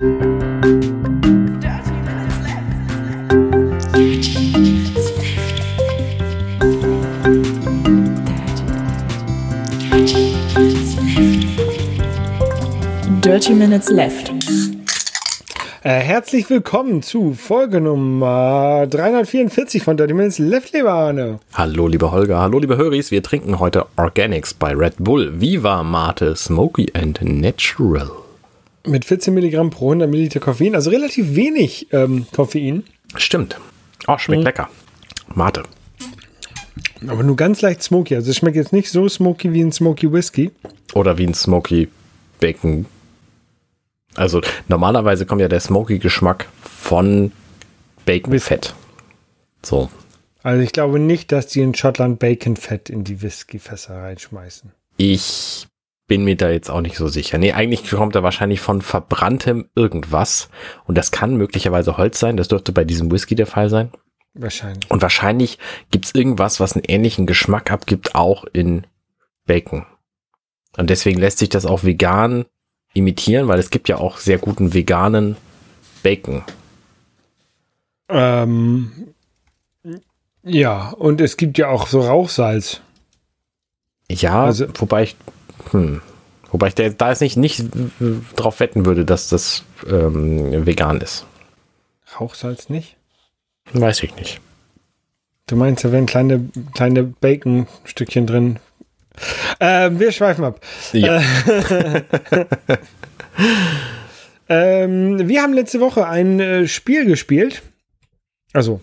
Dirty Minutes Left. Äh, herzlich willkommen zu Folge Nummer 344 von Dirty Minutes Left, lieber Arne. Hallo, lieber Holger. Hallo, liebe Höris. Wir trinken heute Organics bei Red Bull. Viva Mate Smoky and Natural. Mit 14 Milligramm pro 100 Milliliter Koffein, also relativ wenig ähm, Koffein. Stimmt. Oh, schmeckt Mhm. lecker. Mate. Aber nur ganz leicht smoky. Also es schmeckt jetzt nicht so smoky wie ein Smoky Whisky. Oder wie ein Smoky Bacon. Also normalerweise kommt ja der Smoky Geschmack von Baconfett. So. Also ich glaube nicht, dass die in Schottland Baconfett in die Whiskyfässer reinschmeißen. Ich bin mir da jetzt auch nicht so sicher. Nee, eigentlich kommt er wahrscheinlich von verbranntem irgendwas. Und das kann möglicherweise Holz sein. Das dürfte bei diesem Whisky der Fall sein. Wahrscheinlich. Und wahrscheinlich gibt's irgendwas, was einen ähnlichen Geschmack abgibt, auch in Bacon. Und deswegen lässt sich das auch vegan imitieren, weil es gibt ja auch sehr guten veganen Bacon. Ähm, ja, und es gibt ja auch so Rauchsalz. Ja, Also- wobei ich, hm, wobei ich da, jetzt nicht, nicht drauf wetten würde, dass das ähm, vegan ist. Rauchsalz nicht? Weiß ich nicht. Du meinst, da wären kleine, kleine Bacon-Stückchen drin. Ähm, wir schweifen ab. Ja. Ähm, wir haben letzte Woche ein äh, Spiel gespielt. Also,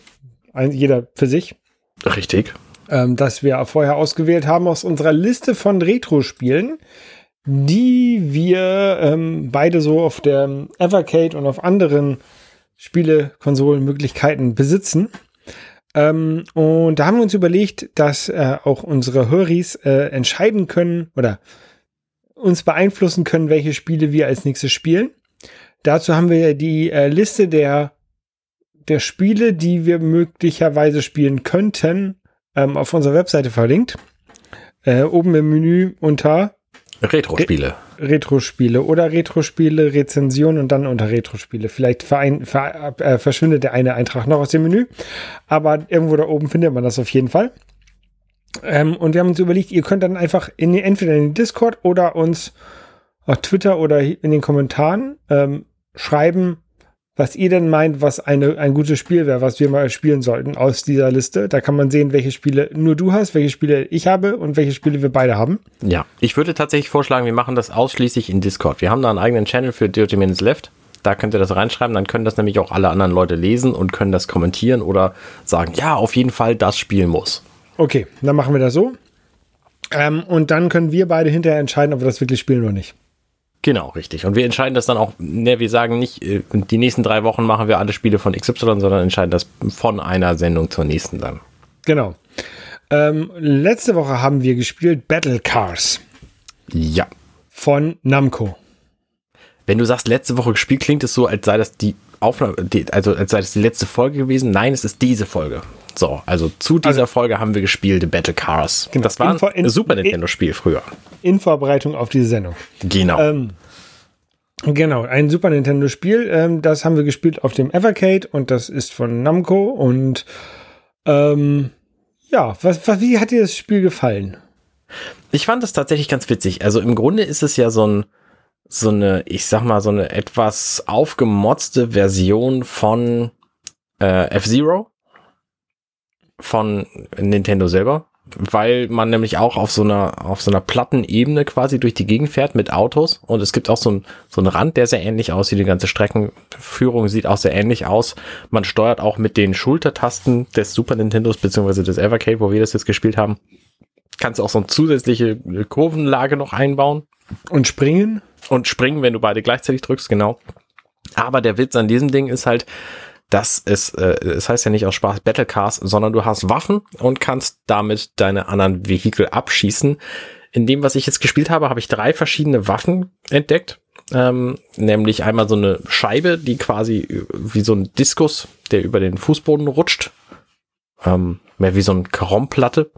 ein, jeder für sich. Richtig. ähm, das wir vorher ausgewählt haben aus unserer Liste von Retro-Spielen, die wir ähm, beide so auf der Evercade und auf anderen Spielekonsolenmöglichkeiten besitzen. Ähm, und da haben wir uns überlegt, dass äh, auch unsere Höris äh, entscheiden können oder uns beeinflussen können, welche Spiele wir als nächstes spielen. Dazu haben wir die äh, Liste der, der Spiele, die wir möglicherweise spielen könnten, ähm, auf unserer Webseite verlinkt. Äh, oben im Menü unter Retro-Spiele. Retro-Spiele oder Retro-Spiele, Rezension und dann unter Retro-Spiele. Vielleicht verein, ver, äh, verschwindet der eine Eintrag noch aus dem Menü, aber irgendwo da oben findet man das auf jeden Fall. Ähm, und wir haben uns überlegt, ihr könnt dann einfach in, entweder in den Discord oder uns auf Twitter oder in den Kommentaren ähm, schreiben, was ihr denn meint, was eine, ein gutes Spiel wäre, was wir mal spielen sollten aus dieser Liste. Da kann man sehen, welche Spiele nur du hast, welche Spiele ich habe und welche Spiele wir beide haben. Ja, ich würde tatsächlich vorschlagen, wir machen das ausschließlich in Discord. Wir haben da einen eigenen Channel für Dirty Minutes Left. Da könnt ihr das reinschreiben, dann können das nämlich auch alle anderen Leute lesen und können das kommentieren oder sagen, ja, auf jeden Fall, das Spiel muss. Okay, dann machen wir das so. Ähm, und dann können wir beide hinterher entscheiden, ob wir das wirklich spielen oder nicht. Genau, richtig. Und wir entscheiden das dann auch, ne, wir sagen nicht, äh, die nächsten drei Wochen machen wir alle Spiele von XY, sondern entscheiden das von einer Sendung zur nächsten dann. Genau. Ähm, letzte Woche haben wir gespielt Battle Cars Ja. von Namco. Wenn du sagst, letzte Woche gespielt, klingt es so, als sei das die Aufnahme, also als sei das die letzte Folge gewesen. Nein, es ist diese Folge. So, also zu dieser Also- Folge haben wir gespielt Battle Cars. Genau. Das war in- ein Super Nintendo-Spiel früher. In Vorbereitung auf diese Sendung. Genau. Ähm, genau, ein Super Nintendo-Spiel. Ähm, das haben wir gespielt auf dem Evercade und das ist von Namco. Und ähm, ja, was, was, wie hat dir das Spiel gefallen? Ich fand das tatsächlich ganz witzig. Also im Grunde ist es ja so ein, so eine, ich sag mal, so eine etwas aufgemotzte Version von äh, F-Zero von Nintendo selber, weil man nämlich auch auf so einer, auf so einer platten Ebene quasi durch die Gegend fährt mit Autos und es gibt auch so, ein, so einen Rand, der sehr ähnlich aussieht. Die ganze Streckenführung sieht auch sehr ähnlich aus. Man steuert auch mit den Schultertasten des Super Nintendos beziehungsweise des Evercade, wo wir das jetzt gespielt haben, kannst du auch so eine zusätzliche Kurvenlage noch einbauen Und springen? und springen, wenn du beide gleichzeitig drückst, genau. Aber der Witz an diesem Ding ist halt, dass es, äh, es heißt ja nicht aus Spaß Battle Cars, sondern du hast Waffen und kannst damit deine anderen Vehikel abschießen. In dem, was ich jetzt gespielt habe, habe ich drei verschiedene Waffen entdeckt. Ähm, nämlich einmal so eine Scheibe, die quasi wie so ein Diskus, der über den Fußboden rutscht. Ähm, mehr wie so eine Karomplatte.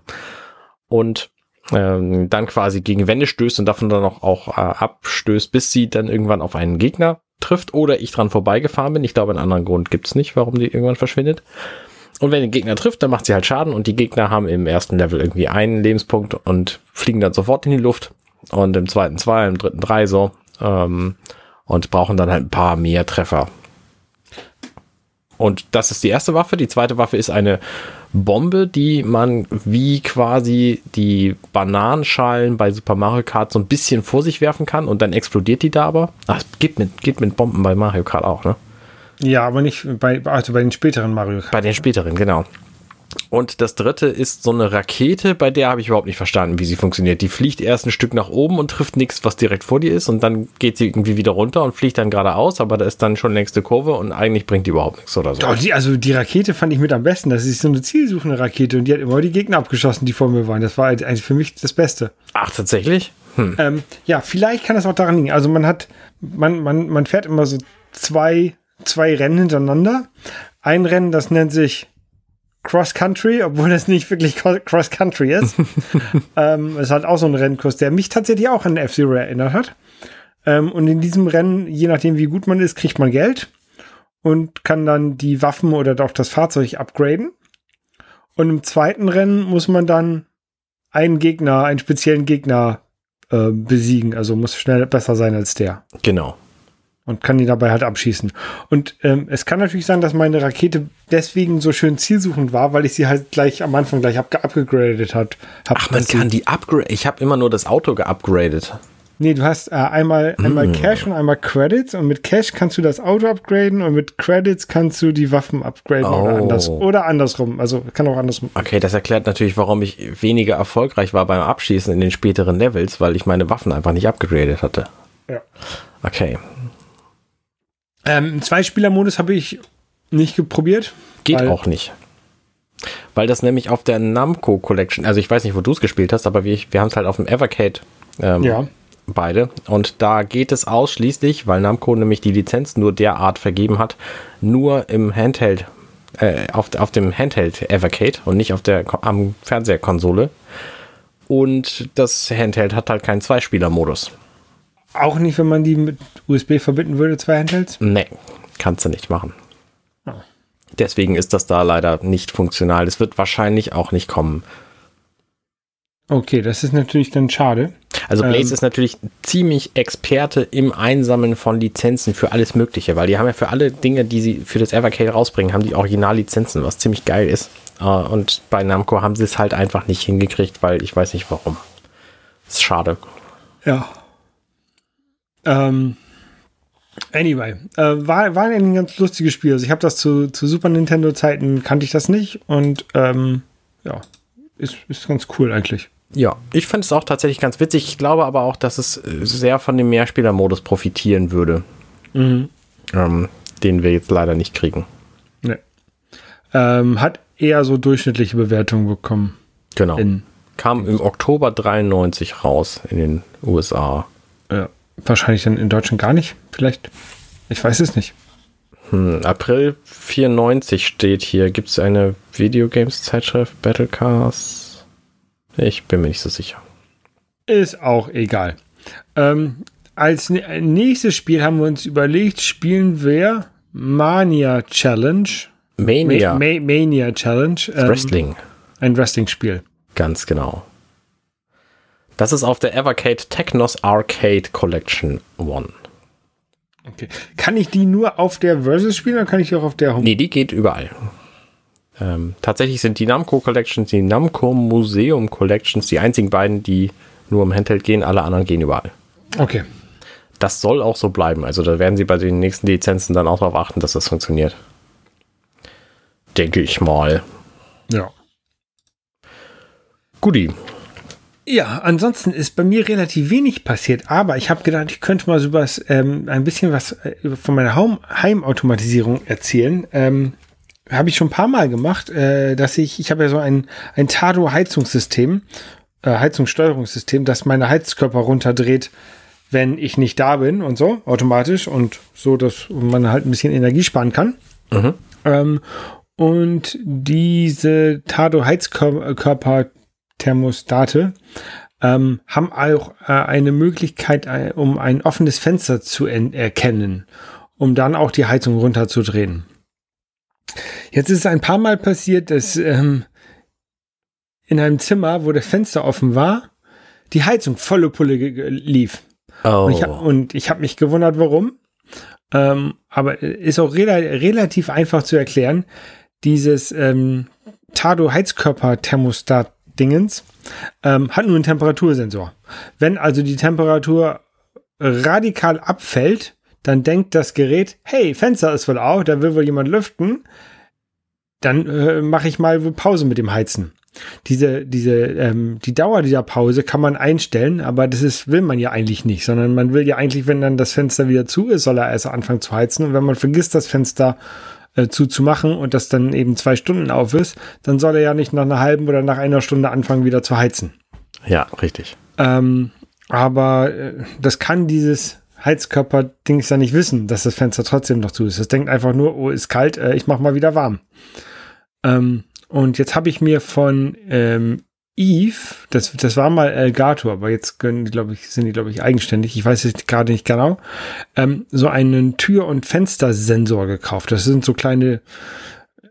Und ähm, dann quasi gegen Wände stößt und davon dann auch, auch äh, abstößt, bis sie dann irgendwann auf einen Gegner trifft oder ich dran vorbeigefahren bin. Ich glaube, einen anderen Grund gibt's nicht, warum die irgendwann verschwindet. Und wenn den Gegner trifft, dann macht sie halt Schaden und die Gegner haben im ersten Level irgendwie einen Lebenspunkt und fliegen dann sofort in die Luft und im zweiten zwei, im dritten drei so ähm, und brauchen dann halt ein paar mehr Treffer. Und das ist die erste Waffe. Die zweite Waffe ist eine Bombe, die man wie quasi die Bananenschalen bei Super Mario Kart so ein bisschen vor sich werfen kann und dann explodiert die da aber. Ach, geht mit, geht mit Bomben bei Mario Kart auch, ne? Ja, aber nicht bei, also bei den späteren Mario Kart. Bei den späteren, genau. Und das dritte ist so eine Rakete, bei der habe ich überhaupt nicht verstanden, wie sie funktioniert. Die fliegt erst ein Stück nach oben und trifft nichts, was direkt vor dir ist, und dann geht sie irgendwie wieder runter und fliegt dann geradeaus, aber da ist dann schon nächste Kurve und eigentlich bringt die überhaupt nichts oder so. Oh, die, also die Rakete fand ich mit am besten. Das ist so eine zielsuchende Rakete und die hat immer die Gegner abgeschossen, die vor mir waren. Das war eigentlich für mich das Beste. Ach, tatsächlich? Hm. Ähm, ja, vielleicht kann das auch daran liegen. Also man hat, man, man, man fährt immer so zwei zwei Rennen hintereinander. Ein Rennen, das nennt sich Cross Country, obwohl das nicht wirklich Cross Country ist. ähm, es hat auch so einen Rennkurs, der mich tatsächlich auch an F-Zero erinnert hat. Ähm, und in diesem Rennen, je nachdem wie gut man ist, kriegt man Geld und kann dann die Waffen oder doch das Fahrzeug upgraden. Und im zweiten Rennen muss man dann einen Gegner, einen speziellen Gegner äh, besiegen. Also muss schnell besser sein als der. Genau und kann die dabei halt abschießen. Und ähm, es kann natürlich sein, dass meine Rakete deswegen so schön zielsuchend war, weil ich sie halt gleich am Anfang gleich ab geupgradet hat. Hab, Ach, man kann die upgrade. Ich habe immer nur das Auto geupgradet. Nee, du hast äh, einmal, mm. einmal Cash und einmal Credits und mit Cash kannst du das Auto upgraden und mit Credits kannst du die Waffen upgraden oh. oder, anders, oder andersrum. Also kann auch andersrum. Okay, das erklärt natürlich, warum ich weniger erfolgreich war beim Abschießen in den späteren Levels, weil ich meine Waffen einfach nicht upgradet hatte. Ja. Okay, ähm, Zwei-Spieler-Modus habe ich nicht geprobiert. Geht auch nicht. Weil das nämlich auf der Namco Collection, also ich weiß nicht, wo du es gespielt hast, aber wir, wir haben es halt auf dem Evercade ähm, ja. beide. Und da geht es ausschließlich, weil Namco nämlich die Lizenz nur derart vergeben hat, nur im Handheld, äh, auf, auf dem Handheld Evercade und nicht auf der am Fernseherkonsole. Und das Handheld hat halt keinen Zweispieler-Modus. Auch nicht, wenn man die mit USB verbinden würde, zwei Handhelds? Nee, kannst du nicht machen. Oh. Deswegen ist das da leider nicht funktional. Es wird wahrscheinlich auch nicht kommen. Okay, das ist natürlich dann schade. Also Blaze ähm, ist natürlich ziemlich Experte im Einsammeln von Lizenzen für alles Mögliche, weil die haben ja für alle Dinge, die sie für das Evercade rausbringen, haben die Originallizenzen, was ziemlich geil ist. Äh, und bei Namco haben sie es halt einfach nicht hingekriegt, weil ich weiß nicht warum. Das ist schade. Ja. Ähm, anyway, äh, war, war ein ganz lustiges Spiel. Also ich habe das zu, zu Super Nintendo-Zeiten, kannte ich das nicht und ähm, ja, ist, ist ganz cool eigentlich. Ja, ich finde es auch tatsächlich ganz witzig. Ich glaube aber auch, dass es sehr von dem Mehrspieler-Modus profitieren würde. Mhm. Ähm, den wir jetzt leider nicht kriegen. Nee. Ähm, hat eher so durchschnittliche Bewertungen bekommen. Genau. Kam im Oktober 93 raus in den USA. Wahrscheinlich dann in Deutschland gar nicht, vielleicht. Ich weiß es nicht. Hm, April 94 steht hier. Gibt es eine Videogames-Zeitschrift Battlecars? Ich bin mir nicht so sicher. Ist auch egal. Ähm, als nächstes Spiel haben wir uns überlegt, spielen wir Mania Challenge. Mania. Ma Ma Mania Challenge. Ähm, Wrestling. Ein Wrestling-Spiel. Ganz genau. Das ist auf der Evercade Technos Arcade Collection One. Okay. Kann ich die nur auf der Versus spielen oder kann ich die auch auf der Home? Nee, die geht überall. Ähm, tatsächlich sind die Namco Collections, die Namco Museum Collections die einzigen beiden, die nur im Handheld gehen. Alle anderen gehen überall. Okay. Das soll auch so bleiben. Also da werden sie bei den nächsten Lizenzen dann auch darauf achten, dass das funktioniert. Denke ich mal. Ja. Guti. Ja, ansonsten ist bei mir relativ wenig passiert, aber ich habe gedacht, ich könnte mal so was, ähm, ein bisschen was äh, von meiner Home Heimautomatisierung erzählen. Ähm, habe ich schon ein paar Mal gemacht, äh, dass ich, ich habe ja so ein, ein Tado-Heizungssystem, äh, Heizungssteuerungssystem, das meine Heizkörper runterdreht, wenn ich nicht da bin und so, automatisch und so, dass man halt ein bisschen Energie sparen kann. Mhm. Ähm, und diese Tado Heizkörper Thermostate ähm, haben auch äh, eine Möglichkeit, äh, um ein offenes Fenster zu erkennen, um dann auch die Heizung runterzudrehen. Jetzt ist es ein paar Mal passiert, dass ähm, in einem Zimmer, wo das Fenster offen war, die Heizung volle Pulle lief. Oh. Und ich, habe mich gewundert, warum. Ähm, aber ist auch rela relativ einfach zu erklären. Dieses ähm, Tado Heizkörper Thermostat-Dingens ähm, hat nur einen Temperatursensor. Wenn also die Temperatur radikal abfällt, dann denkt das Gerät, hey, Fenster ist wohl auf, da will wohl jemand lüften. Dann äh, mache ich mal Pause mit dem Heizen. Diese, diese, ähm, die Dauer dieser Pause kann man einstellen, aber das ist, will man ja eigentlich nicht, sondern man will ja eigentlich, wenn dann das Fenster wieder zu ist, soll er erst anfangen zu heizen. Und wenn man vergisst, das Fenster äh, zuzumachen und das dann eben zwei Stunden auf ist, dann soll er ja nicht nach einer halben oder nach einer Stunde anfangen, wieder zu heizen. Ja, richtig. Ähm, aber äh, das kann dieses Heizkörper-Dings ja nicht wissen, dass das Fenster trotzdem noch zu ist. Es denkt einfach nur, oh, ist kalt, äh, ich mach mal wieder warm. Ähm, und jetzt habe ich mir von ähm, Eve, das, das war mal Elgato, aber jetzt können die, glaube ich, sind die, glaube ich, eigenständig. Ich weiß es gerade nicht genau. Ähm, so einen Tür- und Fenstersensor gekauft. Das sind so kleine,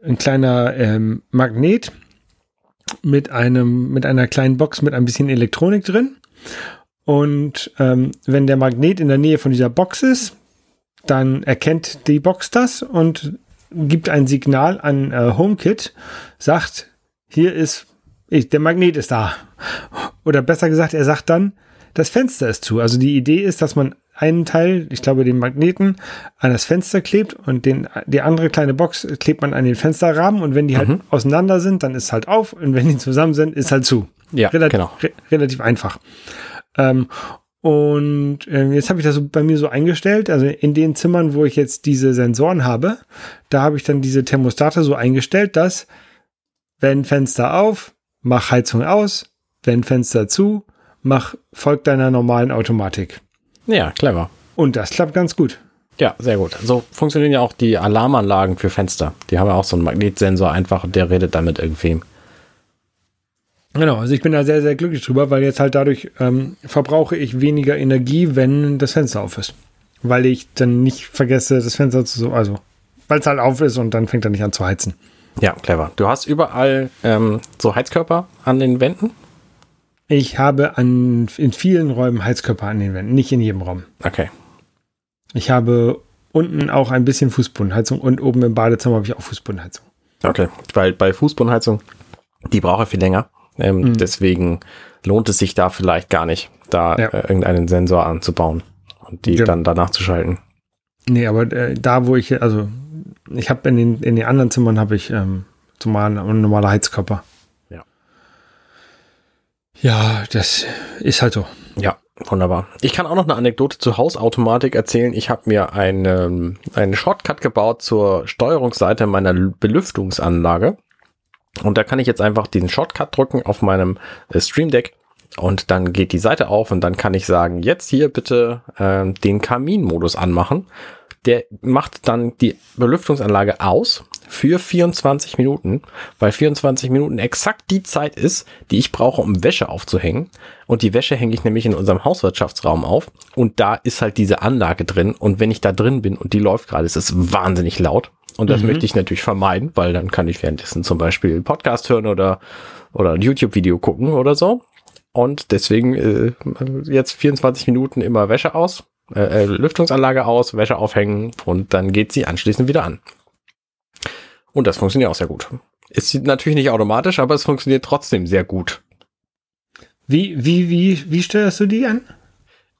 ein kleiner ähm, Magnet mit einem, mit einer kleinen Box mit ein bisschen Elektronik drin. Und ähm, wenn der Magnet in der Nähe von dieser Box ist, dann erkennt die Box das und gibt ein Signal an äh, HomeKit, sagt, hier ist, ich, der Magnet ist da. Oder besser gesagt, er sagt dann, das Fenster ist zu. Also die Idee ist, dass man einen Teil, ich glaube den Magneten, an das Fenster klebt und den, die andere kleine Box klebt man an den Fensterrahmen und wenn die halt mhm. auseinander sind, dann ist halt auf und wenn die zusammen sind, ist halt zu. Ja, relativ, genau. Re relativ einfach. Ähm, und äh, jetzt habe ich das so bei mir so eingestellt, also in den Zimmern, wo ich jetzt diese Sensoren habe, da habe ich dann diese Thermostate so eingestellt, dass wenn Fenster auf, mach Heizung aus, wenn Fenster zu, mach folgt deiner normalen Automatik. Ja, clever. Und das klappt ganz gut. Ja, sehr gut. So funktionieren ja auch die Alarmanlagen für Fenster. Die haben ja auch so einen Magnetsensor einfach und der redet dann mit irgendwem. Genau, also ich bin da sehr, sehr glücklich drüber, weil jetzt halt dadurch ähm, verbrauche ich weniger Energie, wenn das Fenster auf ist. Weil ich dann nicht vergesse, das Fenster zu, also, weil es halt auf ist und dann fängt er nicht an zu heizen. Ja, clever. Du hast überall ähm, so Heizkörper an den Wänden? Ich habe an, in vielen Räumen Heizkörper an den Wänden, nicht in jedem Raum. Okay. Ich habe unten auch ein bisschen Fußbodenheizung und oben im Badezimmer habe ich auch Fußbodenheizung. Okay, weil bei Fußbodenheizung, die brauche ich viel länger. Ähm, mhm. Deswegen lohnt es sich da vielleicht gar nicht, da ja. äh, irgendeinen Sensor anzubauen und die ja. dann danach zu schalten. Nee, aber äh, da, wo ich, also ich habe in den, in den anderen Zimmern habe ich ähm, zumal normale Heizkörper. Ja. Ja, das ist halt so. Ja, wunderbar. Ich kann auch noch eine Anekdote zur Hausautomatik erzählen. Ich habe mir eine, einen Shortcut gebaut zur Steuerungsseite meiner Belüftungsanlage. Und da kann ich jetzt einfach den Shortcut drücken auf meinem äh, Stream Deck und dann geht die Seite auf und dann kann ich sagen, jetzt hier bitte äh, den Kaminmodus anmachen. Der macht dann die Belüftungsanlage aus für 24 Minuten, weil 24 Minuten exakt die Zeit ist, die ich brauche, um Wäsche aufzuhängen. Und die Wäsche hänge ich nämlich in unserem Hauswirtschaftsraum auf. Und da ist halt diese Anlage drin. Und wenn ich da drin bin und die läuft gerade, ist es wahnsinnig laut. Und das mhm. möchte ich natürlich vermeiden, weil dann kann ich währenddessen zum Beispiel Podcast hören oder, oder ein YouTube-Video gucken oder so. Und deswegen äh, jetzt 24 Minuten immer Wäsche aus, äh, äh, Lüftungsanlage aus, Wäsche aufhängen und dann geht sie anschließend wieder an. Und das funktioniert auch sehr gut. Ist natürlich nicht automatisch, aber es funktioniert trotzdem sehr gut. Wie, wie, wie, wie steuerst du die an?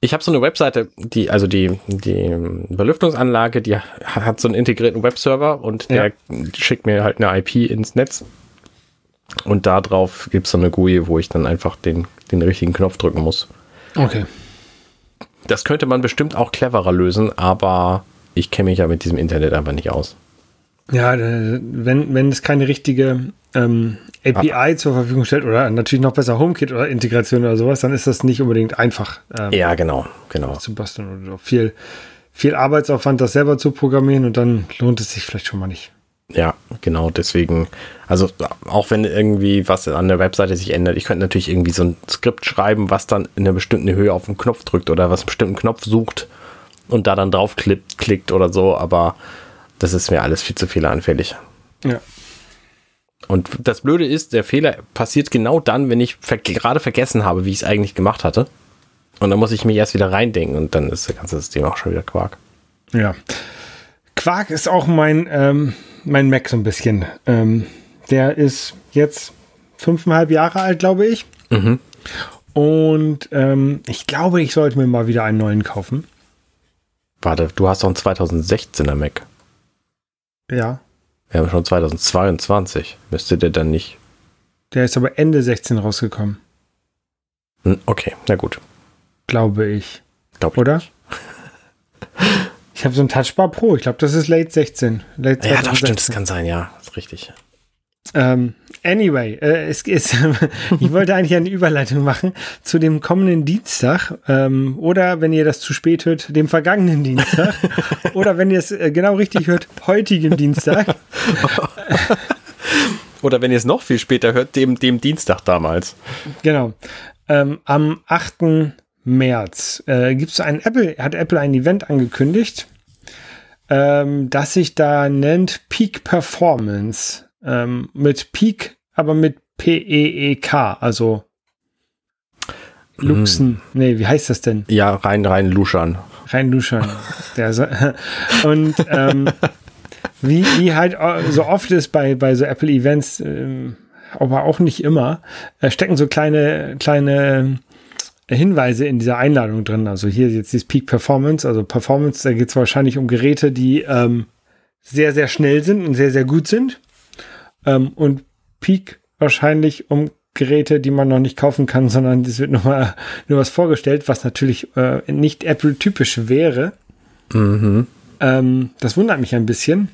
Ich habe so eine Webseite, die, also die, die Belüftungsanlage, die hat so einen integrierten Webserver und der ja. schickt mir halt eine IP ins Netz. Und da drauf gibt es so eine GUI, wo ich dann einfach den, den richtigen Knopf drücken muss. Okay. Das könnte man bestimmt auch cleverer lösen, aber ich kenne mich ja mit diesem Internet einfach nicht aus. Ja, äh, wenn, wenn es keine richtige ähm, API ah. zur Verfügung stellt oder natürlich noch besser HomeKit oder Integration oder sowas, dann ist das nicht unbedingt einfach. Ähm, ja, genau, genau. Zu basteln oder viel, viel Arbeitsaufwand, das selber zu programmieren und dann lohnt es sich vielleicht schon mal nicht. Ja, genau, deswegen, also auch wenn irgendwie was an der Webseite sich ändert, ich könnte natürlich irgendwie so ein Skript schreiben, was dann in einer bestimmten Höhe auf den Knopf drückt oder was einen bestimmten Knopf sucht und da dann drauf klickt oder so, aber das ist mir alles viel zu fehleranfällig. Ja. Und das Blöde ist, der Fehler passiert genau dann, wenn ich ver gerade vergessen habe, wie ich es eigentlich gemacht hatte. Und dann muss ich mich erst wieder reindenken und dann ist das ganze System auch schon wieder Quark. Ja. Quark ist auch mein, ähm, mein Mac so ein bisschen. Ähm, der ist jetzt fünfeinhalb Jahre alt, glaube ich. Mhm. Und ähm, ich glaube, ich sollte mir mal wieder einen neuen kaufen. Warte, du hast doch einen 2016er Mac. Ja. Wir haben schon 2022. Müsste der dann nicht. Der ist aber Ende 16 rausgekommen. Hm, okay, na gut. Glaube ich. Glaub ich Oder? nicht. Ich habe so ein Touchbar Pro. Ich glaube, das ist Late 16. Late Ja, doch, stimmt, das 2016. kann sein, ja. Ist richtig. Ähm, anyway, äh, es ist, ich wollte eigentlich eine Überleitung machen zu dem kommenden Dienstag ähm, oder wenn ihr das zu spät hört, dem vergangenen Dienstag oder wenn ihr es äh, genau richtig hört, heutigen Dienstag. Oder wenn ihr es noch viel später hört, dem, dem Dienstag damals. Genau. Ähm, am 8. März äh, gibt es ein Apple, hat Apple ein Event angekündigt, ähm, das sich da nennt Peak Performance. Ähm, mit Peak, aber mit P-E-E-K, also Luxen. Nee, wie heißt das denn? Ja, rein, rein luschern. Rein so, und ähm, wie, wie halt so oft ist bei, bei so Apple-Events, ähm, aber auch nicht immer, äh, stecken so kleine, kleine Hinweise in dieser Einladung drin. Also hier jetzt dieses Peak Performance, also Performance, da geht es wahrscheinlich um Geräte, die ähm, sehr, sehr schnell sind und sehr, sehr gut sind. Ähm, und Peak wahrscheinlich um Geräte, die man noch nicht kaufen kann, sondern es wird nochmal nur was vorgestellt, was natürlich äh, nicht Apple-typisch wäre. Mhm. Ähm, das wundert mich ein bisschen.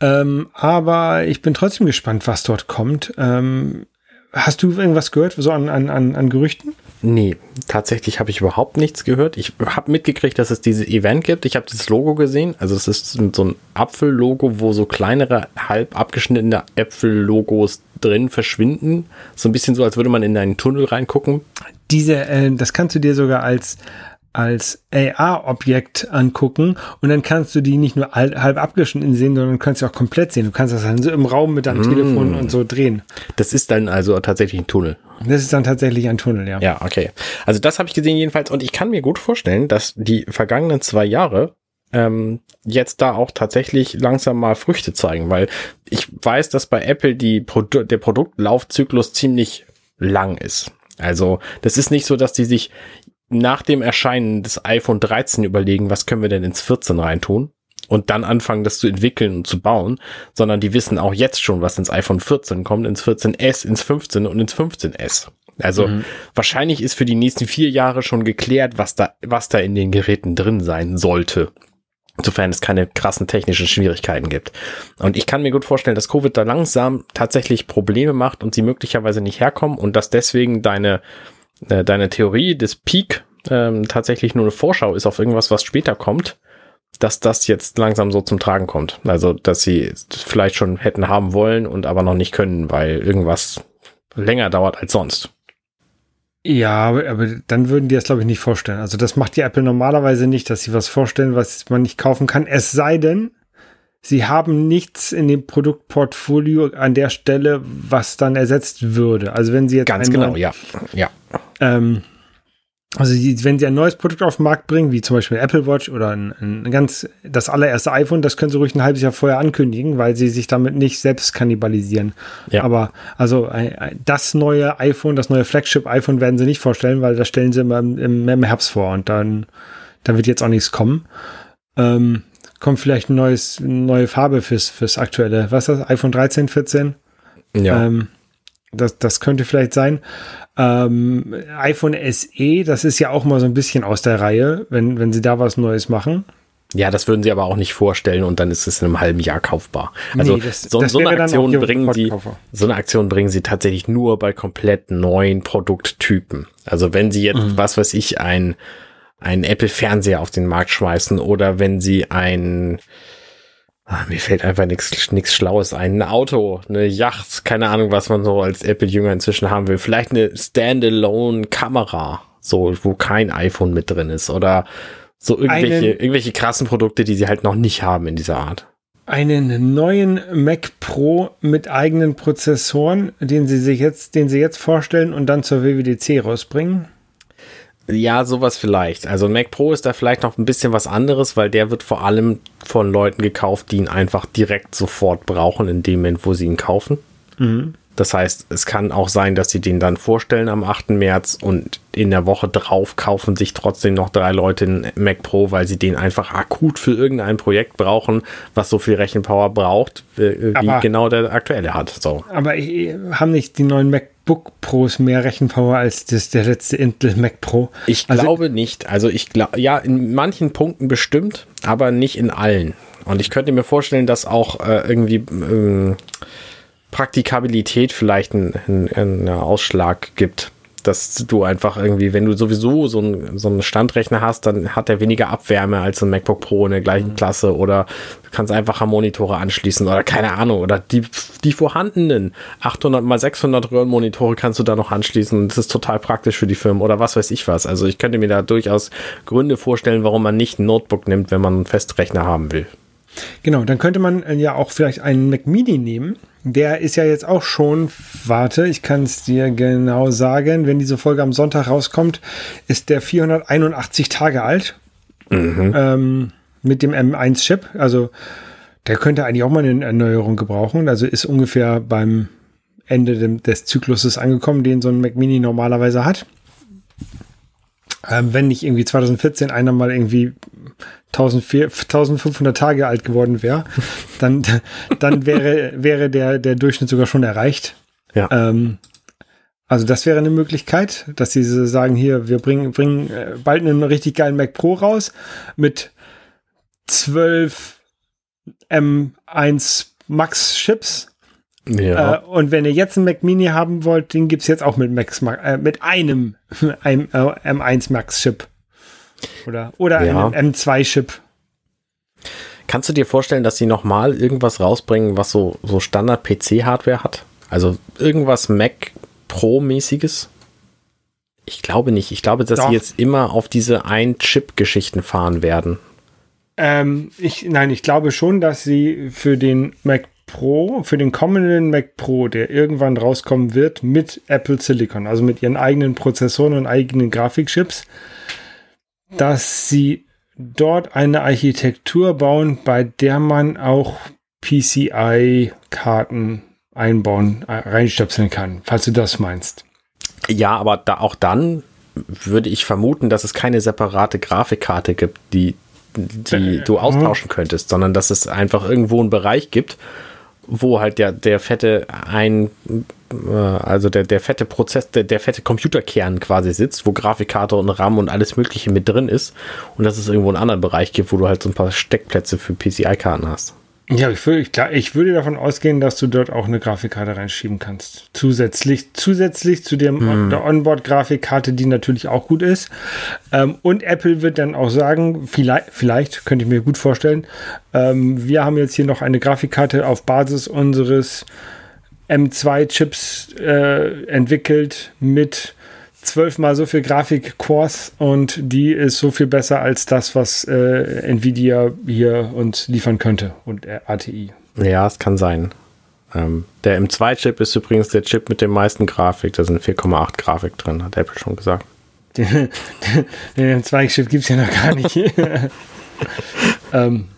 Ähm, aber ich bin trotzdem gespannt, was dort kommt. Ähm, hast du irgendwas gehört, so an, an, an, an Gerüchten? Nee, tatsächlich habe ich überhaupt nichts gehört. Ich habe mitgekriegt, dass es dieses Event gibt. Ich habe das Logo gesehen. Also es ist so ein Apfel-Logo, wo so kleinere, halb abgeschnittene Äpfel-Logos drin verschwinden. So ein bisschen so, als würde man in einen Tunnel reingucken. Diese, äh, das kannst du dir sogar als als AR-Objekt angucken und dann kannst du die nicht nur halb, abgeschnitten sehen, sondern kannst sie auch komplett sehen. Du kannst das dann so im Raum mit deinem Mm. Telefon und so drehen. Das ist dann also tatsächlich ein Tunnel. Das ist dann tatsächlich ein Tunnel, ja. Ja, okay. Also das habe ich gesehen jedenfalls und ich kann mir gut vorstellen, dass die vergangenen zwei Jahre ähm, jetzt da auch tatsächlich langsam mal Früchte zeigen, weil ich weiß, dass bei Apple die Produ der Produktlaufzyklus ziemlich lang ist. Also das ist nicht so, dass die sich nach dem Erscheinen des iPhone 13 überlegen, was können wir denn ins 14 reintun und dann anfangen, das zu entwickeln und zu bauen, sondern die wissen auch jetzt schon, was ins iPhone 14 kommt, ins 14S, ins 15 und ins 15S. Also Mhm. wahrscheinlich ist für die nächsten vier Jahre schon geklärt, was da, was da in den Geräten drin sein sollte. Insofern es keine krassen technischen Schwierigkeiten gibt. Und ich kann mir gut vorstellen, dass Covid da langsam tatsächlich Probleme macht und sie möglicherweise nicht herkommen und dass deswegen deine, äh, deine Theorie des Peak ähm, tatsächlich nur eine Vorschau ist auf irgendwas, was später kommt, dass das jetzt langsam so zum Tragen kommt. Also, dass sie vielleicht schon hätten haben wollen und aber noch nicht können, weil irgendwas länger dauert als sonst. Ja, aber, aber dann würden die das, glaube ich, nicht vorstellen. Also das macht die Apple normalerweise nicht, dass sie was vorstellen, was man nicht kaufen kann. Es sei denn, sie haben nichts in dem Produktportfolio an der Stelle, was dann ersetzt würde. Also wenn sie jetzt Ganz einen genau, ja. Ja. ähm, also die, wenn sie ein neues Produkt auf den Markt bringen, wie zum Beispiel Apple Watch oder ein, ein ganz das allererste iPhone, das können sie ruhig ein halbes Jahr vorher ankündigen, weil sie sich damit nicht selbst kannibalisieren. Ja. Aber also das neue iPhone, das neue Flagship iPhone werden sie nicht vorstellen, weil das stellen sie immer im, im, im Herbst vor und dann da wird jetzt auch nichts kommen. Ähm, kommt vielleicht ein neues eine neue Farbe fürs fürs aktuelle. Was ist das? iPhone 13, 14? Ja. Ähm, das, das könnte vielleicht sein. Ähm, iPhone SE, das ist ja auch mal so ein bisschen aus der Reihe, wenn, wenn sie da was Neues machen. Ja, das würden sie aber auch nicht vorstellen und dann ist es in einem halben Jahr kaufbar. Also Nee, das- so, das so eine Aktion bringen sie, so eine Aktion bringen sie tatsächlich nur bei komplett neuen Produkttypen. Also wenn sie jetzt, Mhm. was weiß ich, ein, ein Apple Fernseher auf den Markt schmeißen oder wenn sie ein, Ah, mir fällt einfach nichts nichts Schlaues ein. Ein Auto, eine Yacht, keine Ahnung, was man so als Apple-Jünger inzwischen haben will. Vielleicht eine Standalone-Kamera, so, wo kein iPhone mit drin ist. Oder so irgendwelche, einen, irgendwelche krassen Produkte, die sie halt noch nicht haben in dieser Art. Einen neuen Mac Pro mit eigenen Prozessoren, den sie sich jetzt, den sie jetzt vorstellen und dann zur WWDC rausbringen. Ja, sowas vielleicht. Also Mac Pro ist da vielleicht noch ein bisschen was anderes, weil der wird vor allem von Leuten gekauft, die ihn einfach direkt sofort brauchen, in dem Moment, wo sie ihn kaufen. Mhm. Das heißt, es kann auch sein, dass sie den dann vorstellen am 8. März und in der Woche drauf kaufen sich trotzdem noch drei Leute einen Mac Pro, weil sie den einfach akut für irgendein Projekt brauchen, was so viel Rechenpower braucht, wie aber, genau der aktuelle hat. So. Aber haben nicht die neuen MacBook Pros mehr Rechenpower als das, der letzte Intel Mac Pro? Ich also, glaube nicht. Also ich glaube, ja, in manchen Punkten bestimmt, aber nicht in allen. Und ich könnte mir vorstellen, dass auch äh, irgendwie äh, Praktikabilität vielleicht einen, einen Ausschlag gibt. Dass du einfach irgendwie, wenn du sowieso so, ein, so einen Standrechner hast, dann hat er weniger Abwärme als ein MacBook Pro in der gleichen mhm. Klasse oder du kannst einfacher Monitore anschließen oder keine Ahnung oder die, die vorhandenen 800 mal 600 Röhrenmonitore kannst du da noch anschließen. Das ist total praktisch für die Firmen oder was weiß ich was. Also ich könnte mir da durchaus Gründe vorstellen, warum man nicht ein Notebook nimmt, wenn man einen Festrechner haben will. Genau, dann könnte man ja auch vielleicht einen Mac Mini nehmen der ist ja jetzt auch schon, warte, ich kann es dir genau sagen, wenn diese Folge am Sonntag rauskommt, ist der 481 Tage alt. Mhm. Ähm, mit dem M1-Chip. Also der könnte eigentlich auch mal eine Erneuerung gebrauchen. Also ist ungefähr beim Ende des Zykluses angekommen, den so ein Mac Mini normalerweise hat. Ähm, wenn nicht irgendwie 2014 einer mal irgendwie 1500 Tage alt geworden wäre, dann, dann wäre, wäre der, der Durchschnitt sogar schon erreicht. Ja. Ähm, also das wäre eine Möglichkeit, dass sie sagen, hier, wir bringen, bringen äh, bald einen richtig geilen Mac Pro raus mit 12 M1 Max Chips. Ja. Äh, und wenn ihr jetzt einen Mac Mini haben wollt, den gibt es jetzt auch mit, Max, äh, mit einem, einem äh, M1 Max Chip. Oder, oder ja. einem M2-Chip. Kannst du dir vorstellen, dass sie nochmal irgendwas rausbringen, was so, so Standard-PC-Hardware hat? Also irgendwas Mac Pro-mäßiges? Ich glaube nicht. Ich glaube, dass Doch. sie jetzt immer auf diese Ein-Chip-Geschichten fahren werden. Ähm, ich, nein, ich glaube schon, dass sie für den Mac Pro, für den kommenden Mac Pro, der irgendwann rauskommen wird, mit Apple Silicon, also mit ihren eigenen Prozessoren und eigenen Grafikchips, dass sie dort eine Architektur bauen, bei der man auch PCI-Karten einbauen, äh, reinstöpseln kann, falls du das meinst. Ja, aber da auch dann würde ich vermuten, dass es keine separate Grafikkarte gibt, die, die äh, du austauschen könntest, sondern dass es einfach irgendwo einen Bereich gibt, wo halt der, der fette ein, äh, also der, der fette Prozess, der, der fette Computerkern quasi sitzt, wo Grafikkarte und RAM und alles Mögliche mit drin ist und dass es irgendwo einen anderen Bereich gibt, wo du halt so ein paar Steckplätze für PCI-Karten hast. Ja, ich würde, klar, ich würde davon ausgehen, dass du dort auch eine Grafikkarte reinschieben kannst. Zusätzlich, zusätzlich zu dem, hm. der Onboard-Grafikkarte, die natürlich auch gut ist. Ähm, und Apple wird dann auch sagen, vielleicht, vielleicht könnte ich mir gut vorstellen, ähm, wir haben jetzt hier noch eine Grafikkarte auf Basis unseres M2-Chips äh, entwickelt mit zwölfmal so viel Grafik-Cores und die ist so viel besser als das, was äh, Nvidia hier uns liefern könnte und ATI. Ja, es kann sein. Ähm, der M2-Chip ist übrigens der Chip mit dem meisten Grafik. Da sind 4,8 Grafik drin, hat Apple schon gesagt. Den, den M2-Chip gibt es ja noch gar nicht. ähm,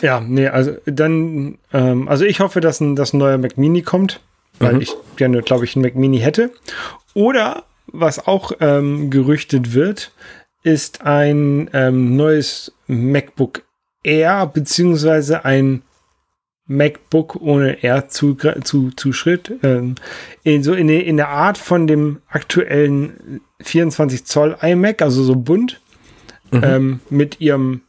ja, nee, also dann, ähm, also ich hoffe, dass ein, dass ein neuer Mac Mini kommt, weil mhm. ich gerne, glaube ich, einen Mac Mini hätte. Oder was auch ähm, gerüchtet wird, ist ein ähm, neues MacBook Air beziehungsweise ein MacBook ohne R zu. Ähm, in, so in, in der Art von dem aktuellen 24 Zoll iMac, also so bunt, mhm. ähm, mit ihrem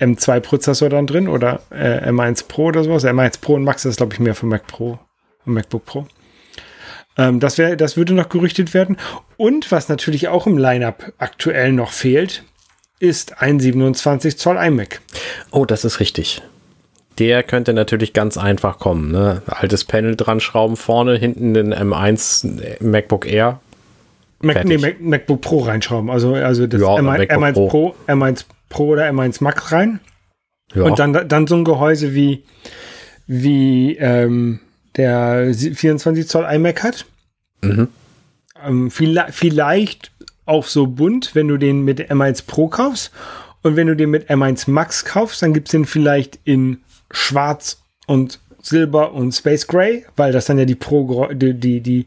M2-Prozessor dann drin oder äh, M1 Pro oder sowas. M1 Pro und Max ist, glaube ich, mehr für Mac Pro, MacBook Pro. Ähm, das, wär, das würde noch gerüchtet werden. Und was natürlich auch im Lineup aktuell noch fehlt, ist ein 27 Zoll iMac. Oh, das ist richtig. Der könnte natürlich ganz einfach kommen. Ne? Altes Panel dran schrauben, vorne, hinten den M1 MacBook Air. Mac, nee, Mac, MacBook Pro reinschrauben. Also, also das ja, M1, M1 Pro. Pro. M1 Pro oder M1 Max rein. Ja. Und dann, dann so ein Gehäuse wie, wie ähm, der 24 Zoll iMac hat. Mhm. Ähm, vielleicht, vielleicht auch so bunt, wenn du den mit M1 Pro kaufst. Und wenn du den mit M1 Max kaufst, dann gibt es den vielleicht in Schwarz und Silber und Space Gray, weil das dann ja die Pro, die, die, die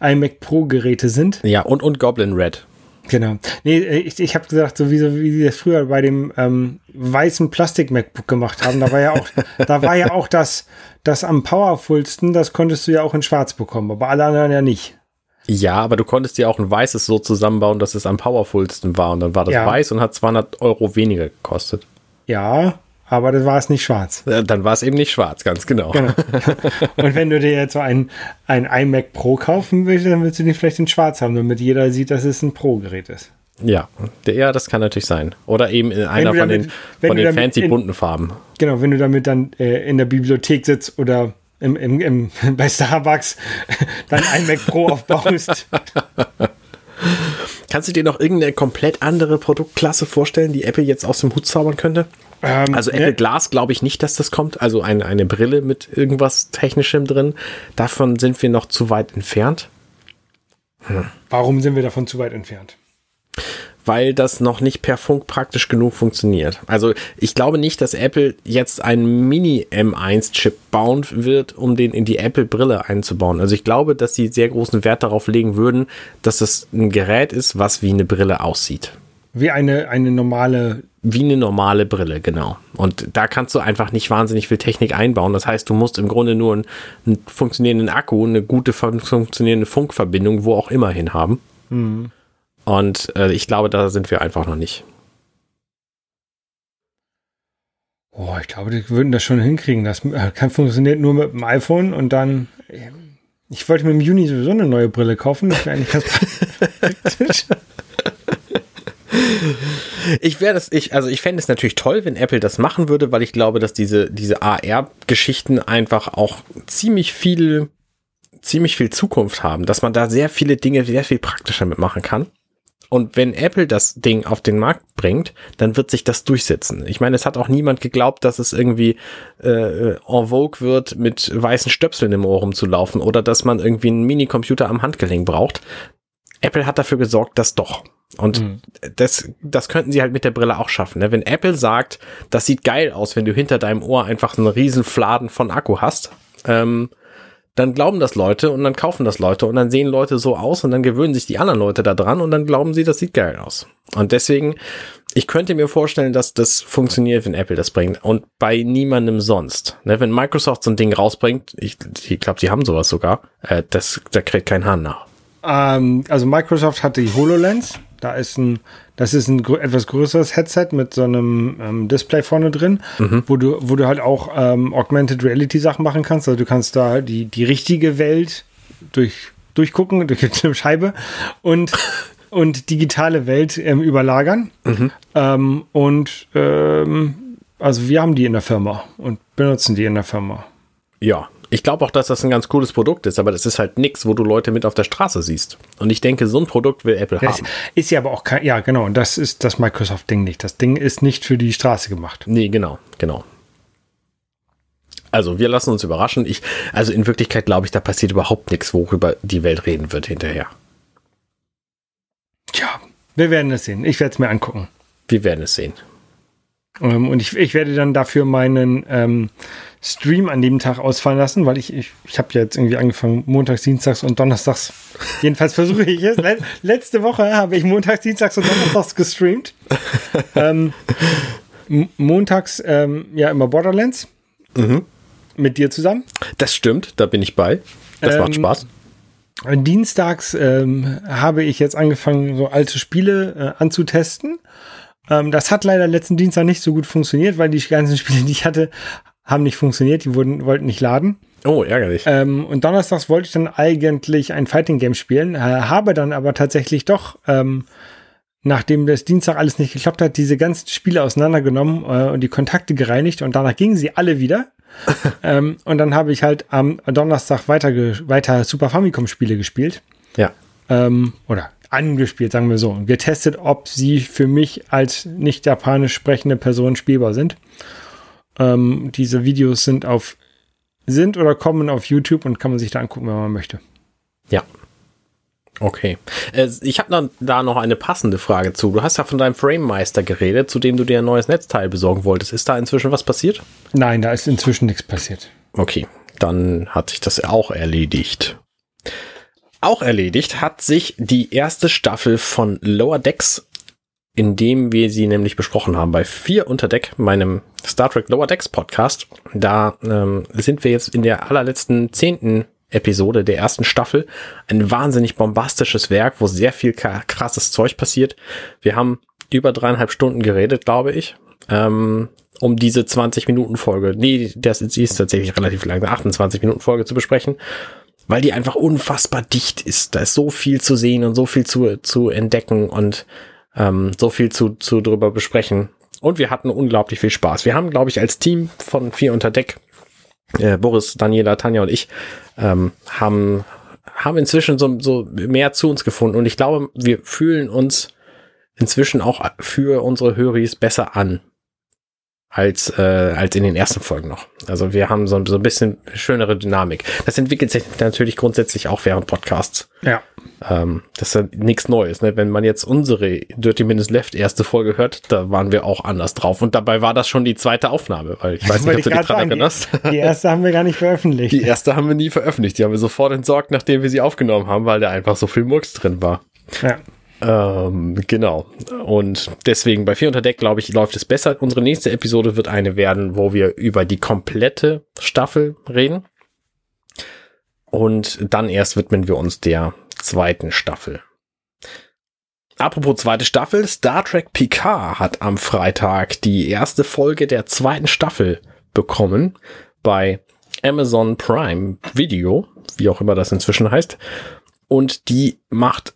iMac Pro Geräte sind. Ja, und, und Goblin Red. Genau. Nee, ich, ich habe gesagt, so wie, so wie sie das früher bei dem ähm, weißen Plastik-MacBook gemacht haben, da war ja auch, da war ja auch das, das am powerfulsten, das konntest du ja auch in schwarz bekommen, aber alle anderen ja nicht. Ja, aber du konntest dir auch ein weißes so zusammenbauen, dass es am powerfulsten war und dann war das ja. weiß und hat 200 Euro weniger gekostet. Ja, aber das war es nicht schwarz. Dann war es eben nicht schwarz, ganz genau. genau. Und wenn du dir jetzt so ein, ein iMac Pro kaufen willst, dann willst du den vielleicht in schwarz haben, damit jeder sieht, dass es ein Pro-Gerät ist. Ja, ja, das kann natürlich sein. Oder eben in einer von den, von den fancy in, bunten Farben. Genau, wenn du damit dann äh, in der Bibliothek sitzt oder im, im, im, bei Starbucks dein iMac Pro aufbaust. Kannst du dir noch irgendeine komplett andere Produktklasse vorstellen, die Apple jetzt aus dem Hut zaubern könnte? Ähm, also Apple ne? Glass glaube ich nicht, dass das kommt. Also eine, eine Brille mit irgendwas Technischem drin. Davon sind wir noch zu weit entfernt. Hm. Warum sind wir davon zu weit entfernt? weil das noch nicht per Funk praktisch genug funktioniert. Also ich glaube nicht, dass Apple jetzt einen Mini-M1-Chip bauen wird, um den in die Apple-Brille einzubauen. Also ich glaube, dass sie sehr großen Wert darauf legen würden, dass das ein Gerät ist, was wie eine Brille aussieht. Wie eine, eine normale. Wie eine normale Brille, genau. Und da kannst du einfach nicht wahnsinnig viel Technik einbauen. Das heißt, du musst im Grunde nur einen, einen funktionierenden Akku, eine gute funktionierende Funkverbindung, wo auch immer hin haben. Mhm. Und äh, ich glaube, da sind wir einfach noch nicht. Oh, ich glaube, die würden das schon hinkriegen. Das äh, kann funktioniert nur mit dem iPhone und dann. Ich wollte mir im Juni sowieso eine neue Brille kaufen. Das wäre eigentlich ganz praktisch. Ich wäre das, ich, also ich fände es natürlich toll, wenn Apple das machen würde, weil ich glaube, dass diese, diese AR-Geschichten einfach auch ziemlich viel, ziemlich viel Zukunft haben, dass man da sehr viele Dinge sehr viel praktischer mitmachen kann. Und wenn Apple das Ding auf den Markt bringt, dann wird sich das durchsetzen. Ich meine, es hat auch niemand geglaubt, dass es irgendwie äh, en vogue wird, mit weißen Stöpseln im Ohr rumzulaufen oder dass man irgendwie einen Minicomputer am Handgelenk braucht. Apple hat dafür gesorgt, dass doch. Und mhm. das, das könnten sie halt mit der Brille auch schaffen. Ne? Wenn Apple sagt, das sieht geil aus, wenn du hinter deinem Ohr einfach einen riesen Fladen von Akku hast, ähm, dann glauben das Leute und dann kaufen das Leute und dann sehen Leute so aus und dann gewöhnen sich die anderen Leute da dran und dann glauben sie, das sieht geil aus. Und deswegen, ich könnte mir vorstellen, dass das funktioniert, wenn Apple das bringt und bei niemandem sonst. Ne, wenn Microsoft so ein Ding rausbringt, ich, ich glaube, sie haben sowas sogar, äh, das, da kriegt kein Hahn nach. Ähm, also Microsoft hat die HoloLens, da ist ein das ist ein etwas größeres Headset mit so einem ähm, Display vorne drin, mhm. wo, du, wo du halt auch ähm, Augmented Reality Sachen machen kannst. Also du kannst da die, die richtige Welt durch, durchgucken, durch eine Scheibe und, und digitale Welt ähm, überlagern. Mhm. Ähm, und ähm, also wir haben die in der Firma und benutzen die in der Firma. Ja, ich glaube auch, dass das ein ganz cooles Produkt ist, aber das ist halt nichts, wo du Leute mit auf der Straße siehst. Und ich denke, so ein Produkt will Apple das haben. Ist ja aber auch kein, ja genau, und das ist das Microsoft-Ding nicht. Das Ding ist nicht für die Straße gemacht. Nee, genau, genau. Also wir lassen uns überraschen. Ich, also in Wirklichkeit glaube ich, da passiert überhaupt nichts, worüber die Welt reden wird hinterher. Tja, wir werden es sehen. Ich werde es mir angucken. Wir werden es sehen. Ähm, und ich, ich werde dann dafür meinen ähm, Stream an dem Tag ausfallen lassen, weil ich, ich, ich habe ja jetzt irgendwie angefangen, montags, dienstags und donnerstags. Jedenfalls versuche ich es. letzte Woche habe ich montags, dienstags und donnerstags gestreamt. ähm, montags ähm, ja immer Borderlands. Mhm. Mit dir zusammen. Das stimmt, da bin ich bei. Das macht ähm, Spaß. Dienstags ähm, habe ich jetzt angefangen, so alte Spiele äh, anzutesten. Ähm, das hat leider letzten Dienstag nicht so gut funktioniert, weil die ganzen Spiele, die ich hatte, haben nicht funktioniert, die wurden, wollten nicht laden. Oh, ärgerlich. Ähm, und donnerstags wollte ich dann eigentlich ein Fighting Game spielen, äh, habe dann aber tatsächlich doch ähm, nachdem das Dienstag alles nicht geklappt hat, diese ganzen Spiele auseinandergenommen äh, und die Kontakte gereinigt und danach gingen sie alle wieder. ähm, und dann habe ich halt am Donnerstag weiter, weiter Super Famicom Spiele gespielt. Ja. Ähm, oder angespielt, sagen wir so, und getestet, ob sie für mich als nicht japanisch sprechende Person spielbar sind. Ähm, diese Videos sind auf sind oder kommen auf YouTube und kann man sich da angucken, wenn man möchte. Ja. Okay. Äh, ich habe da noch eine passende Frage zu. Du hast ja von deinem Frame-Meister geredet, zu dem du dir ein neues Netzteil besorgen wolltest. Ist da inzwischen was passiert? Nein, da ist inzwischen nichts passiert. Okay, dann hat sich das auch erledigt. Auch erledigt hat sich die erste Staffel von Lower Decks, indem wir sie nämlich besprochen haben bei vier unter Deck, meinem Star Trek Lower Decks Podcast. Da ähm, sind wir jetzt in der allerletzten zehnten Episode der ersten Staffel. Ein wahnsinnig bombastisches Werk, wo sehr viel krasses Zeug passiert. Wir haben über dreieinhalb Stunden geredet, glaube ich, ähm, um diese 20 Minuten Folge, nee, das ist tatsächlich relativ lang, 28 Minuten Folge zu besprechen weil die einfach unfassbar dicht ist. Da ist so viel zu sehen und so viel zu, zu entdecken und ähm, so viel zu, zu drüber besprechen. Und wir hatten unglaublich viel Spaß. Wir haben, glaube ich, als Team von Vier unter Deck, äh, Boris, Daniela, Tanja und ich, ähm, haben, haben inzwischen so, so mehr zu uns gefunden. Und ich glaube, wir fühlen uns inzwischen auch für unsere Höris besser an als, äh, als in den ersten Folgen noch. Also wir haben so, so ein bisschen schönere Dynamik. Das entwickelt sich natürlich grundsätzlich auch während Podcasts. Ja. Ähm, das ist ja nichts Neues. Ne? Wenn man jetzt unsere Dirty Minutes Left erste Folge hört, da waren wir auch anders drauf. Und dabei war das schon die zweite Aufnahme, weil ich weiß nicht, ob du dich dran erinnerst. Die, die erste haben wir gar nicht veröffentlicht. Die erste haben wir nie veröffentlicht. Die haben wir sofort entsorgt, nachdem wir sie aufgenommen haben, weil da einfach so viel Murks drin war. Ja. Ähm, genau. Und deswegen bei 4 unter Deck, glaube ich, läuft es besser. Unsere nächste Episode wird eine werden, wo wir über die komplette Staffel reden. Und dann erst widmen wir uns der zweiten Staffel. Apropos zweite Staffel, Star Trek Picard hat am Freitag die erste Folge der zweiten Staffel bekommen bei Amazon Prime Video, wie auch immer das inzwischen heißt. Und die macht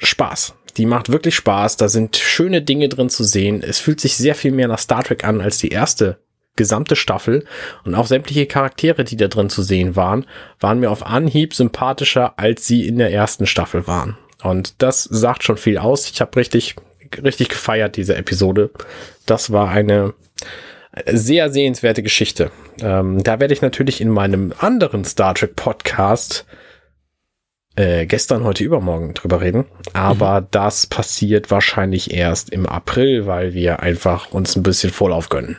Spaß. Die macht wirklich Spaß. Da sind schöne Dinge drin zu sehen. Es fühlt sich sehr viel mehr nach Star Trek an als die erste gesamte Staffel. Und auch sämtliche Charaktere, die da drin zu sehen waren, waren mir auf Anhieb sympathischer, als sie in der ersten Staffel waren. Und das sagt schon viel aus. Ich habe richtig, richtig gefeiert, diese Episode. Das war eine sehr sehenswerte Geschichte. Ähm, da werde ich natürlich in meinem anderen Star Trek Podcast äh, gestern, heute, übermorgen drüber reden. Aber mhm. das passiert wahrscheinlich erst im April, weil wir einfach uns ein bisschen Vorlauf gönnen.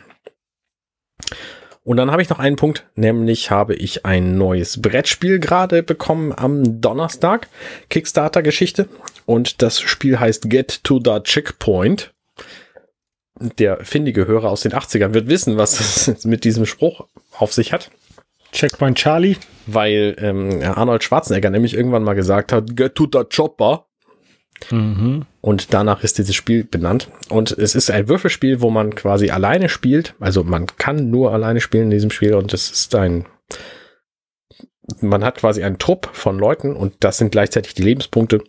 Und dann habe ich noch einen Punkt, nämlich habe ich ein neues Brettspiel gerade bekommen am Donnerstag, Kickstarter-Geschichte. Und das Spiel heißt Get to the Checkpoint. Der findige Hörer aus den 80ern wird wissen, was es mit diesem Spruch auf sich hat. Checkpoint Charlie. Weil ähm, Arnold Schwarzenegger nämlich irgendwann mal gesagt hat, get to the chopper. Mhm. Und danach ist dieses Spiel benannt. Und es ist ein Würfelspiel, wo man quasi alleine spielt. Also man kann nur alleine spielen in diesem Spiel und es ist ein, man hat quasi einen Trupp von Leuten und das sind gleichzeitig die Lebenspunkte.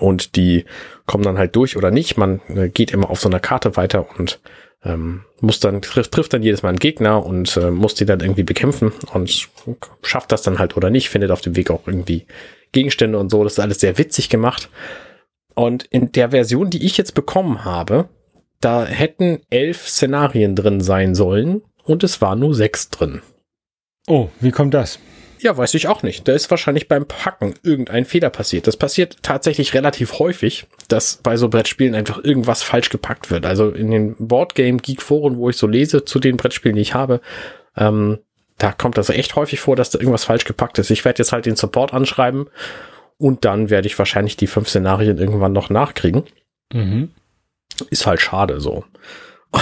Und die kommen dann halt durch oder nicht. Man äh, geht immer auf so einer Karte weiter und ähm, muss dann, trifft, trifft dann jedes Mal einen Gegner und äh, muss die dann irgendwie bekämpfen und schafft das dann halt oder nicht, findet auf dem Weg auch irgendwie Gegenstände und so. Das ist alles sehr witzig gemacht. Und in der Version, die ich jetzt bekommen habe, da hätten elf Szenarien drin sein sollen und es war nur sechs drin. Oh, wie kommt das? Ja, weiß ich auch nicht. Da ist wahrscheinlich beim Packen irgendein Fehler passiert. Das passiert tatsächlich relativ häufig, dass bei so Brettspielen einfach irgendwas falsch gepackt wird. Also in den Boardgame Geek Foren, wo ich so lese zu den Brettspielen, die ich habe, ähm, da kommt das echt häufig vor, dass da irgendwas falsch gepackt ist. Ich werde jetzt halt den Support anschreiben und dann werde ich wahrscheinlich die fünf Szenarien irgendwann noch nachkriegen. Mhm. Ist halt schade so.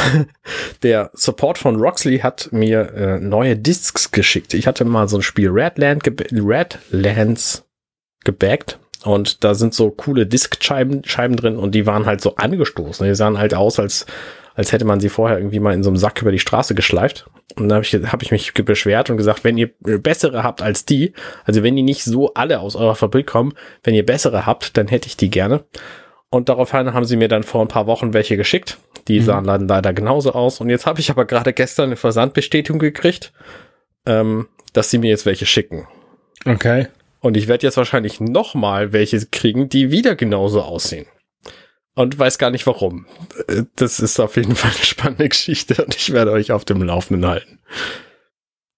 der Support von Roxley hat mir äh, neue Discs geschickt. Ich hatte mal so ein Spiel Redland ge Redlands gebackt und da sind so coole Diskscheiben Scheiben drin und die waren halt so angestoßen. Die sahen halt aus, als, als hätte man sie vorher irgendwie mal in so einem Sack über die Straße geschleift. Und da habe ich, hab ich mich beschwert und gesagt, wenn ihr bessere habt als die, also wenn die nicht so alle aus eurer Fabrik kommen, wenn ihr bessere habt, dann hätte ich die gerne. Und daraufhin haben sie mir dann vor ein paar Wochen welche geschickt. Die mhm. sahen dann leider genauso aus. Und jetzt habe ich aber gerade gestern eine Versandbestätigung gekriegt, ähm, dass sie mir jetzt welche schicken. Okay. Und ich werde jetzt wahrscheinlich noch mal welche kriegen, die wieder genauso aussehen. Und weiß gar nicht warum. Äh, das ist auf jeden Fall eine spannende Geschichte und ich werde euch auf dem Laufenden halten.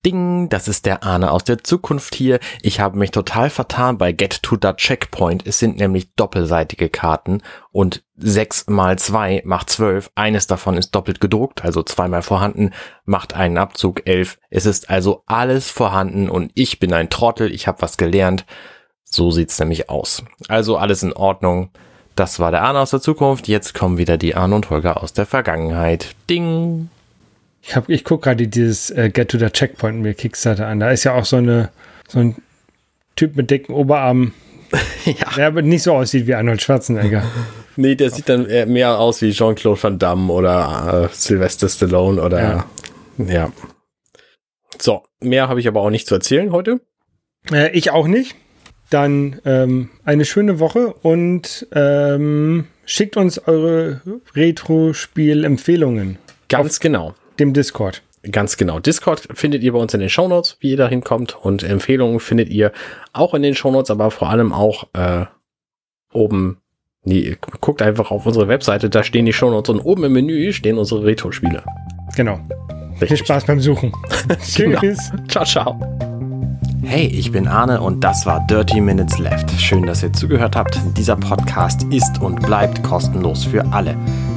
Ding, das ist der Ahne aus der Zukunft hier. Ich habe mich total vertan bei Get to the Checkpoint. Es sind nämlich doppelseitige Karten und 6 mal 2 macht 12. Eines davon ist doppelt gedruckt, also zweimal vorhanden, macht einen Abzug 11. Es ist also alles vorhanden und ich bin ein Trottel, ich habe was gelernt. So sieht's nämlich aus. Also alles in Ordnung. Das war der Arne aus der Zukunft. Jetzt kommen wieder die Arne und Holger aus der Vergangenheit. Ding. Ich, hab, ich gucke gerade dieses äh, Get to the Checkpoint mir Kickstarter an. Da ist ja auch so, eine, so ein Typ mit dicken Oberarmen, ja. der aber nicht so aussieht wie Arnold Schwarzenegger. nee, der sieht dann mehr aus wie Jean-Claude Van Damme oder äh, Sylvester Stallone oder ja. ja. So, mehr habe ich aber auch nicht zu erzählen heute. Äh, ich auch nicht. Dann ähm, eine schöne Woche und ähm, schickt uns eure Retro-Spiel-Empfehlungen. Ganz genau dem Discord. Ganz genau. Discord findet ihr bei uns in den Shownotes, wie ihr da hinkommt. Und Empfehlungen findet ihr auch in den Shownotes, aber vor allem auch äh, oben. Nee, guckt einfach auf unsere Webseite, da stehen die Shownotes und oben im Menü stehen unsere Retro-Spiele. Genau. Richtig. Viel Spaß beim Suchen. genau. Tschüss. Ciao, ciao. Hey, ich bin Arne und das war Dirty Minutes Left. Schön, dass ihr zugehört habt. Dieser Podcast ist und bleibt kostenlos für alle.